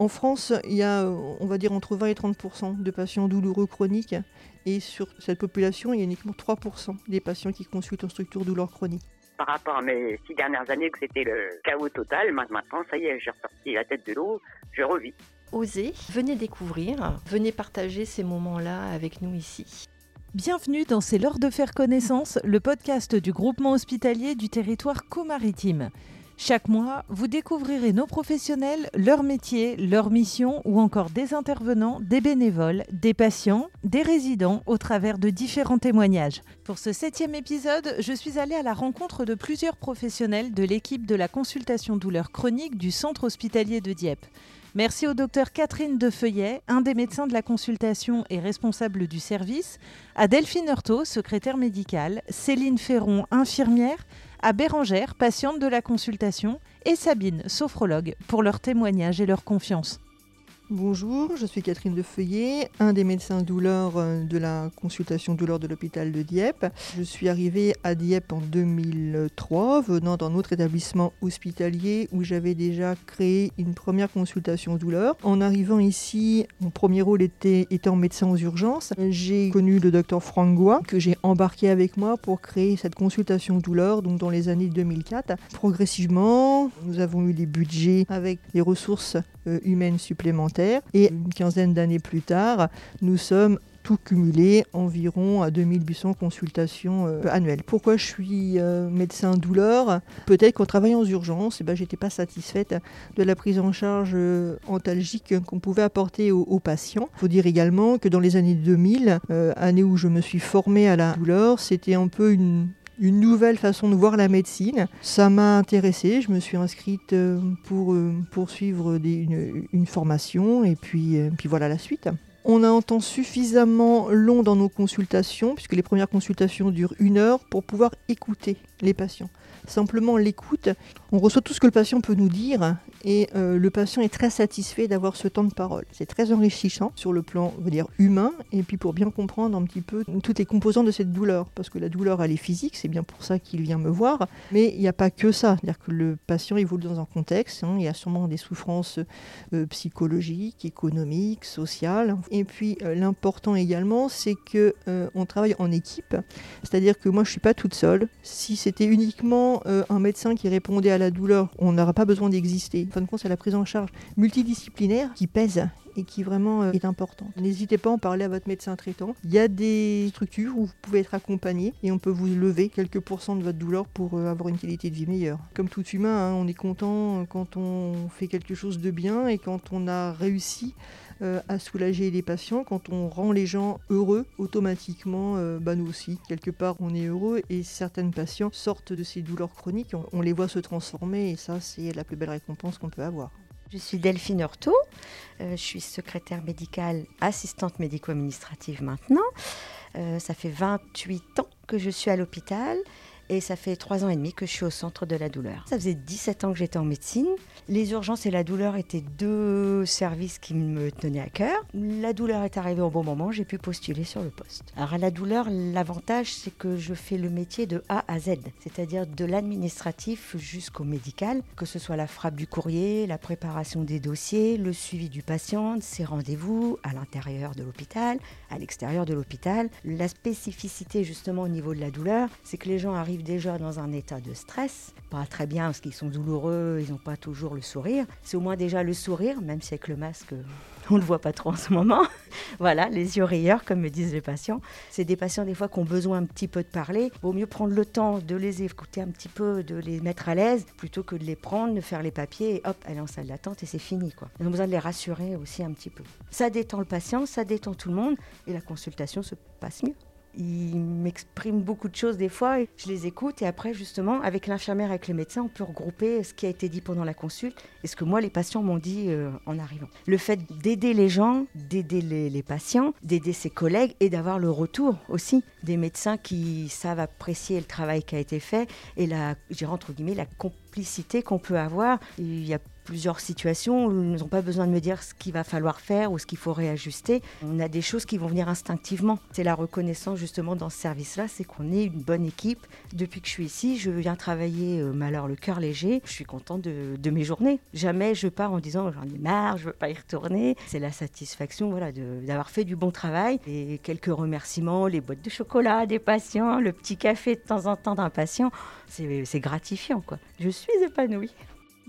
En France, il y a, on va dire, entre 20 et 30% de patients douloureux chroniques. Et sur cette population, il y a uniquement 3% des patients qui consultent en structure douleur chronique par rapport à mes six dernières années que c'était le chaos total. Maintenant, ça y est, j'ai ressorti la tête de l'eau, je revis. Osez, venez découvrir, venez partager ces moments-là avec nous ici. Bienvenue dans C'est l'heure de faire connaissance, le podcast du groupement hospitalier du territoire co-maritime. Chaque mois, vous découvrirez nos professionnels, leur métier, leur mission ou encore des intervenants, des bénévoles, des patients, des résidents au travers de différents témoignages. Pour ce septième épisode, je suis allée à la rencontre de plusieurs professionnels de l'équipe de la consultation douleur chronique du centre hospitalier de Dieppe. Merci au docteur Catherine Defeuillet, un des médecins de la consultation et responsable du service, à Delphine Heurtaud, secrétaire médicale, Céline Ferron, infirmière, à Bérangère, patiente de la consultation, et Sabine, sophrologue, pour leur témoignage et leur confiance. Bonjour, je suis Catherine Defeuillet, un des médecins douleurs euh, de la consultation douleur de l'hôpital de Dieppe. Je suis arrivée à Dieppe en 2003, venant d'un autre établissement hospitalier où j'avais déjà créé une première consultation douleur. En arrivant ici, mon premier rôle était étant médecin aux urgences. J'ai connu le docteur Frangois que j'ai embarqué avec moi pour créer cette consultation douleur donc dans les années 2004. Progressivement, nous avons eu des budgets avec des ressources euh, humaines supplémentaires. Et une quinzaine d'années plus tard, nous sommes tout cumulé environ à 2800 consultations euh, annuelles. Pourquoi je suis euh, médecin douleur Peut-être qu'en travaillant aux urgences, eh ben, j'étais pas satisfaite de la prise en charge antalgique qu'on pouvait apporter aux, patients. Il faut dire également que dans les années 2000, année où je me suis formée à la douleur, c'était un peu une une nouvelle façon de voir la médecine. Ça m'a intéressée, je me suis inscrite euh, pour euh, poursuivre une, formation et euh, puis voilà la suite. On a un temps suffisamment long dans nos consultations, puisque les premières consultations durent une heure, pour pouvoir écouter les patients simplement l'écoute. On reçoit tout ce que le patient peut nous dire et euh, le patient est très satisfait d'avoir ce temps de parole. C'est très enrichissant sur le plan dire, humain et puis pour bien comprendre un petit peu toutes les composantes de cette douleur. Parce que la douleur, elle est physique, c'est bien pour ça qu'il vient me voir. Mais il n'y a pas que ça. C'est-à-dire que le patient évolue dans un contexte. Hein. il y a sûrement des souffrances euh, psychologiques, économiques, sociales. Et puis euh, l'important également, c'est que on travaille en équipe. C'est-à-dire que moi, je ne suis pas toute seule. Si c'était uniquement euh, un médecin qui répondait à la douleur, on n'aura pas besoin d'exister. En fin de compte, c'est la prise en charge multidisciplinaire qui pèse et qui vraiment euh, est importante. N'hésitez pas à en parler à votre médecin traitant. Il y a des structures où vous pouvez être accompagné et on peut vous lever quelques pourcents de votre douleur pour euh, avoir une qualité de vie meilleure. Comme tout humain, hein, on est content quand on fait quelque chose de bien et quand on a réussi euh, à soulager les patients. Quand on rend les gens heureux, automatiquement, euh, bah, nous aussi, quelque part, on est heureux et certains patients sortent de ces douleurs chroniques, on, les voit se transformer et ça, c'est la plus belle récompense qu'on peut avoir. Je suis Delphine Horto, euh, je suis secrétaire médicale, assistante médico-administrative maintenant. ça fait 28 ans que je suis à l'hôpital et ça fait trois ans et demi que je suis au centre de la douleur. Ça faisait 17 ans que j'étais en médecine. Les urgences et la douleur étaient deux services qui me tenaient à cœur. La douleur est arrivée au bon moment, j'ai pu postuler sur le poste. Alors à la douleur, l'avantage c'est que je fais le métier de A à Z, c'est-à-dire de l'administratif jusqu'au médical, que ce soit la frappe du courrier, la préparation des dossiers, le suivi du patient, ses rendez-vous à l'intérieur de l'hôpital, à l'extérieur de l'hôpital. La spécificité justement au niveau de la douleur, c'est que les gens arrivent déjà dans un état de stress, pas très bien parce qu'ils sont douloureux, ils n'ont pas toujours le sourire. C'est au moins déjà le sourire, même si avec le masque, on ne le voit pas trop en ce moment. voilà, les yeux rieurs, comme me disent les patients. C'est des patients des fois qui ont besoin un petit peu de parler. Vaut mieux prendre le temps de les écouter un petit peu, de les mettre à l'aise, plutôt que de les prendre, de faire les papiers et hop, aller en salle d'attente et c'est fini. Quoi. On a besoin de les rassurer aussi un petit peu. Ça détend le patient, ça détend tout le monde et la consultation se passe mieux ils m'expriment beaucoup de choses des fois, et je les écoute et après justement avec l'infirmière, avec les médecins, on peut regrouper ce qui a été dit pendant la consulte et ce que moi les patients m'ont dit euh, en arrivant. Le fait d'aider les gens, d'aider les, patients, d'aider ses collègues et d'avoir le retour aussi des médecins qui savent apprécier le travail qui a été fait et la, entre guillemets, la compétence simplicité qu'on peut avoir. Il y a plusieurs situations où ils n'ont pas besoin de me dire ce qu'il va falloir faire ou ce qu'il faut réajuster. On a des choses qui vont venir instinctivement. C'est la reconnaissance justement dans ce service-là, c'est qu'on est une bonne équipe. Depuis que je suis ici, je viens travailler euh, alors le cœur léger. Je suis contente de, mes journées. Jamais je pars en disant j'en ai marre, je veux pas y retourner. C'est la satisfaction voilà, d'avoir fait du bon travail. Et quelques remerciements, les boîtes de chocolat des patients, le petit café de temps en temps d'un patient, c'est gratifiant. Quoi. Je suis épanouie.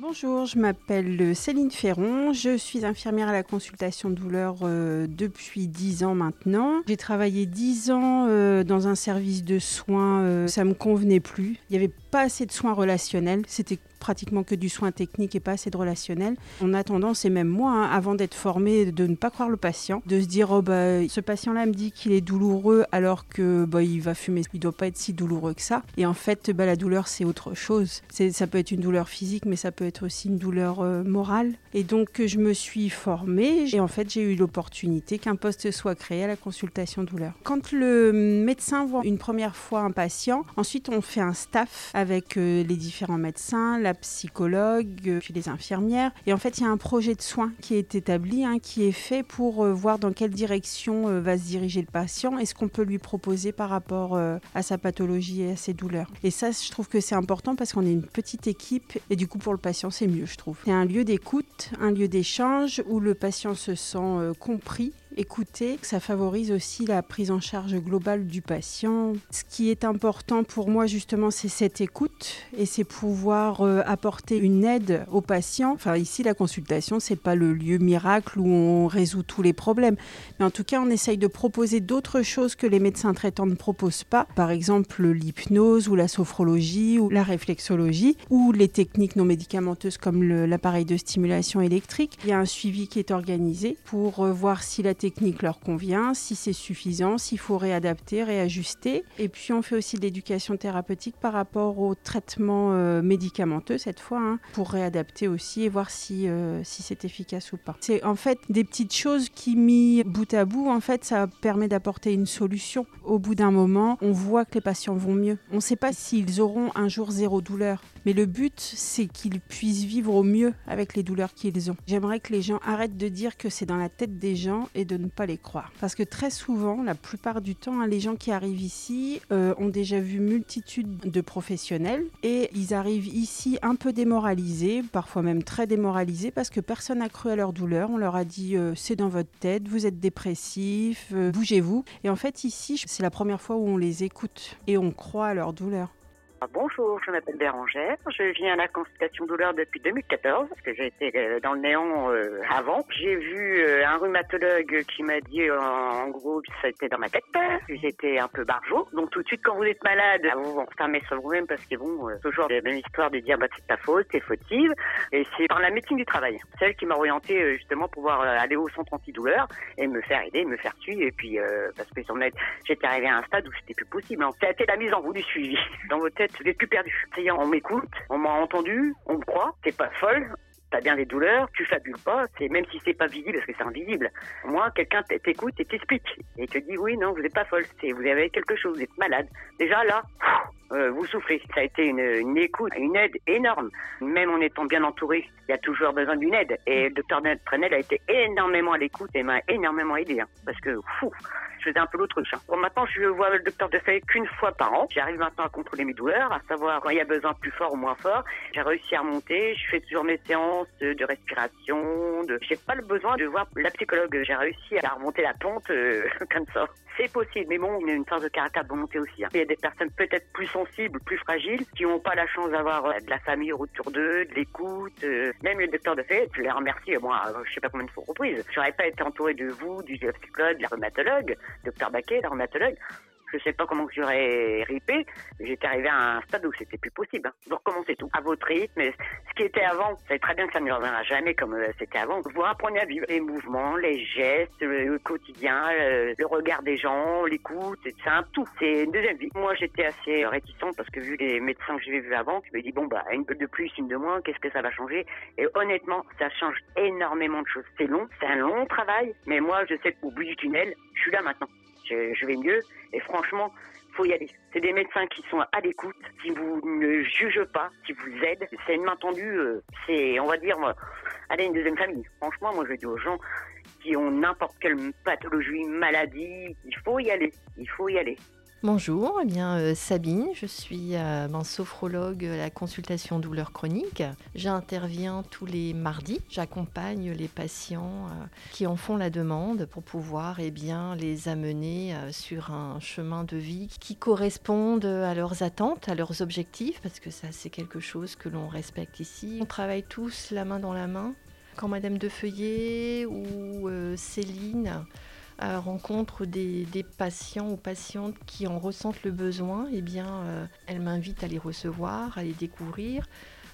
Bonjour, je m'appelle Céline Ferron, je suis infirmière à la consultation douleur euh, depuis 10 ans maintenant. J'ai travaillé 10 ans euh, dans un service de soins, euh, ça me convenait plus. Il n'y avait pas assez de soins relationnels, c'était pratiquement que du soin technique et pas assez de relationnel. On a tendance, et même moi, hein, avant d'être formé, de ne pas croire le patient, de se dire oh bah ce patient-là me dit qu'il est douloureux alors que bah, il va fumer, il doit pas être si douloureux que ça. Et en fait, bah, la douleur c'est autre chose. Ça peut être une douleur physique, mais ça peut être aussi une douleur euh, morale. Et donc je me suis formée et en fait j'ai eu l'opportunité qu'un poste soit créé à la consultation douleur. Quand le médecin voit une première fois un patient, ensuite on fait un staff avec euh, les différents médecins, la psychologue, euh, puis les infirmières. Et en fait, il y a un projet de soins qui est établi, hein, qui est fait pour euh, voir dans quelle direction euh, va se diriger le patient et ce qu'on peut lui proposer par rapport à sa pathologie et à ses douleurs. Et ça, je trouve que c'est important parce qu'on est une petite équipe et du coup, pour le patient, c'est mieux, je trouve. C'est un lieu d'écoute, un lieu d'échange où le patient se sent compris écouter. Ça favorise aussi la prise en charge globale du patient. Ce qui est important pour moi justement, c'est cette écoute et c'est pouvoir euh, apporter une aide au patient. Enfin ici, la consultation, c'est pas le lieu miracle où on résout tous les problèmes, mais en tout cas, on essaye de proposer d'autres choses que les médecins traitants ne proposent pas. Par exemple, l'hypnose ou la sophrologie ou la réflexologie ou les techniques non médicamenteuses comme l'appareil de stimulation électrique. Il y a un suivi qui est organisé pour euh, voir si la technique technique leur convient, si c'est suffisant, s'il faut réadapter, réajuster. Et puis on fait aussi de l'éducation thérapeutique par rapport au traitement euh, médicamenteux cette fois, hein, pour réadapter aussi et voir si, euh, si c'est efficace ou pas. C'est en fait des petites choses qui, mis bout à bout, en fait, ça permet d'apporter une solution. Au bout d'un moment, on voit que les patients vont mieux. On ne sait pas s'ils auront un jour zéro douleur, mais le but, c'est qu'ils puissent vivre au mieux avec les douleurs qu'ils ont. J'aimerais que les gens arrêtent de dire que c'est dans la tête des gens et de ne pas les croire. Parce que très souvent, la plupart du temps, hein, les gens qui arrivent ici euh, ont déjà vu multitude de professionnels et ils arrivent ici un peu démoralisés, parfois même très démoralisés parce que personne n'a cru à leur douleur. On leur a dit euh, c'est dans votre tête, vous êtes dépressif, euh, bougez-vous. Et en fait, ici, c'est la première fois où on les écoute et on croit à leur douleur. Ah, bonjour, je m'appelle Bérangère. Je viens à la consultation douleur depuis 2014, parce que j'ai été euh, dans le néant euh, avant. J'ai vu euh, un rhumatologue qui m'a dit, en, gros, que ça était dans ma tête, que j'étais un peu barjot. Donc tout de suite, quand vous êtes malade, vous vous enfermez sur vous-même, parce que bon, toujours la même histoire de dire, bah c'est ta faute, t'es fautive. Et c'est par la médecine du travail, celle qui m'a orienté justement pour pouvoir aller au centre antidouleur et me faire aider, me faire suivre. Et puis, parce que j'étais arrivé à un stade où c'était plus possible. Été la mise en route du suivi. Dans vos têtes, je plus perdu. on m'écoute, on m'a entendu, on me croit, t'es pas folle, t'as bien des douleurs, tu fabules pas, même si c'est pas visible parce que c'est invisible. Moi, quelqu'un t'écoute et t'explique et te dit oui, non, vous n'êtes pas folle, vous avez quelque chose, vous êtes malade. Déjà là, euh, vous souffrez. Ça a été une, une, écoute, une aide énorme. Même en étant bien entouré, il y a toujours besoin d'une aide. Et le docteur Trenel a été énormément à l'écoute et m'a énormément aidé. Hein, parce que, fou, je faisais un peu l'autruche. Hein. Bon, maintenant, je vois le docteur de fait qu'une fois par an. J'arrive maintenant à contrôler mes douleurs, à savoir quand il y a besoin plus fort ou moins fort. J'ai réussi à remonter. Je fais toujours mes séances de respiration. De... J'ai pas le besoin de voir la psychologue. J'ai réussi à remonter la pente euh, comme ça. C'est possible, mais bon, il y a une force de caractère de volonté aussi. Hein. Il y a des personnes peut-être plus sensibles, plus fragiles, qui n'ont pas la chance d'avoir euh, de la famille autour d'eux, de l'écoute. Euh, même le docteur de fait, je les remercie, moi, je sais pas combien de fois reprises. J'aurais pas été entouré de vous, du psychologue, de la rhumatologue, docteur Baquet, la rhumatologue. Je sais pas comment j'aurais ripé. J'étais arrivé à un stade où c'était plus possible. Hein. Vous recommencez tout? À votre rythme. Ce qui était avant, vous savez très bien que ça ne reviendra jamais comme euh, c'était avant. Vous apprenez à vivre les mouvements, les gestes, le quotidien, le, regard des gens, l'écoute. C'est un tout. C'est une deuxième vie. Moi, j'étais assez réticent parce que vu les médecins que j'avais vus avant, je me dis bon bah une de plus, une de moins, qu'est-ce que ça va changer? Et honnêtement, ça change énormément de choses. C'est long, c'est un long travail, mais moi, je sais qu'au bout du tunnel, je suis là maintenant je, vais mieux. Et franchement, faut y aller. C'est des médecins qui sont à l'écoute, qui vous ne jugent pas, qui vous aident. C'est une main tendue, euh, c'est, on va dire, euh, allez, une deuxième famille. Franchement, moi, je dis aux gens qui ont n'importe quelle pathologie, maladie, il faut y aller. Il faut y aller. Bonjour, eh bien euh, Sabine, je suis euh, ben, sophrologue à la consultation douleur chronique. J'interviens tous les mardis. J'accompagne les patients euh, qui en font la demande pour pouvoir eh bien, les amener sur un chemin de vie qui corresponde à leurs attentes, à leurs objectifs, parce que ça c'est quelque chose que l'on respecte ici. On travaille tous la main dans la main. Quand Madame de Feuillet ou Céline rencontre des, patients ou patientes qui en ressentent le besoin, eh bien, euh, elle m'invite à les recevoir, à les découvrir,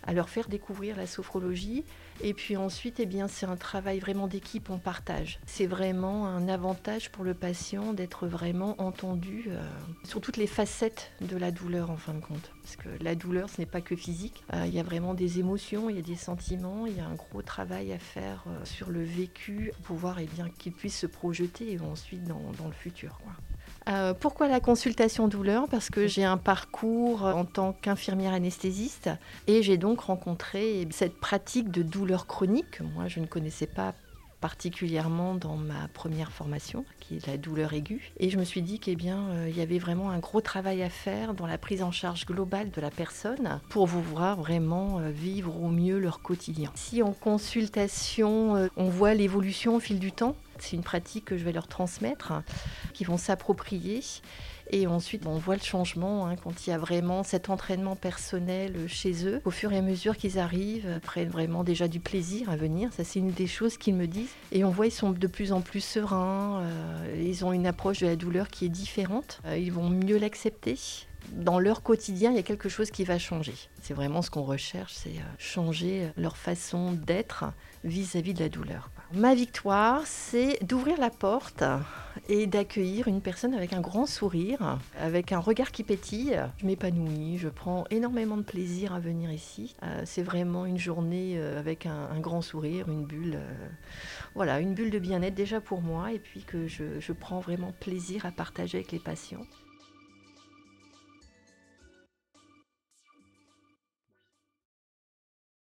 à leur faire découvrir la sophrologie. Et puis ensuite, eh bien, c'est un travail vraiment d'équipe, on partage. C'est vraiment un avantage pour le patient d'être vraiment entendu euh, sur toutes les facettes de la douleur en fin de compte. Parce que la douleur, ce n'est pas que physique. Euh, il y a vraiment des émotions, il y a des sentiments, il y a un gros travail à faire euh, sur le vécu pour pouvoir eh qu'il puisse se projeter ensuite dans, le futur. Euh, pourquoi la consultation douleur? Parce que j'ai un parcours en tant qu'infirmière anesthésiste et j'ai donc rencontré cette pratique de douleur chronique. Moi, je ne connaissais pas particulièrement dans ma première formation, qui est la douleur aiguë. Et je me suis dit qu'il bien, euh, il y avait vraiment un gros travail à faire dans la prise en charge globale de la personne pour vous voir vraiment euh, vivre au mieux leur quotidien. Si en consultation, on voit l'évolution au fil du temps, c'est une pratique que je vais leur transmettre, qui vont s'approprier. Et ensuite, on voit le changement hein, quand il y a vraiment cet entraînement personnel chez eux. Au fur et à mesure qu'ils arrivent, prennent vraiment déjà du plaisir à venir. Ça, c'est une des choses qu'ils me disent. Et on voit, ils sont de plus en plus sereins. Euh, ils ont une approche de la douleur qui est différente. Euh, ils vont mieux l'accepter dans leur quotidien, il y a quelque chose qui va changer. C'est vraiment ce qu'on recherche, c'est euh, changer leur façon d'être vis-à-vis de la douleur. Ma victoire, c'est d'ouvrir la porte et d'accueillir une personne avec un grand sourire, avec un regard qui pétille. Je m'épanouis, je prends énormément de plaisir à venir ici. Euh, c'est vraiment une journée euh, avec un, grand sourire, une bulle, euh, voilà, une bulle de bien-être déjà pour moi, et puis que je, je prends vraiment plaisir à partager avec les patients.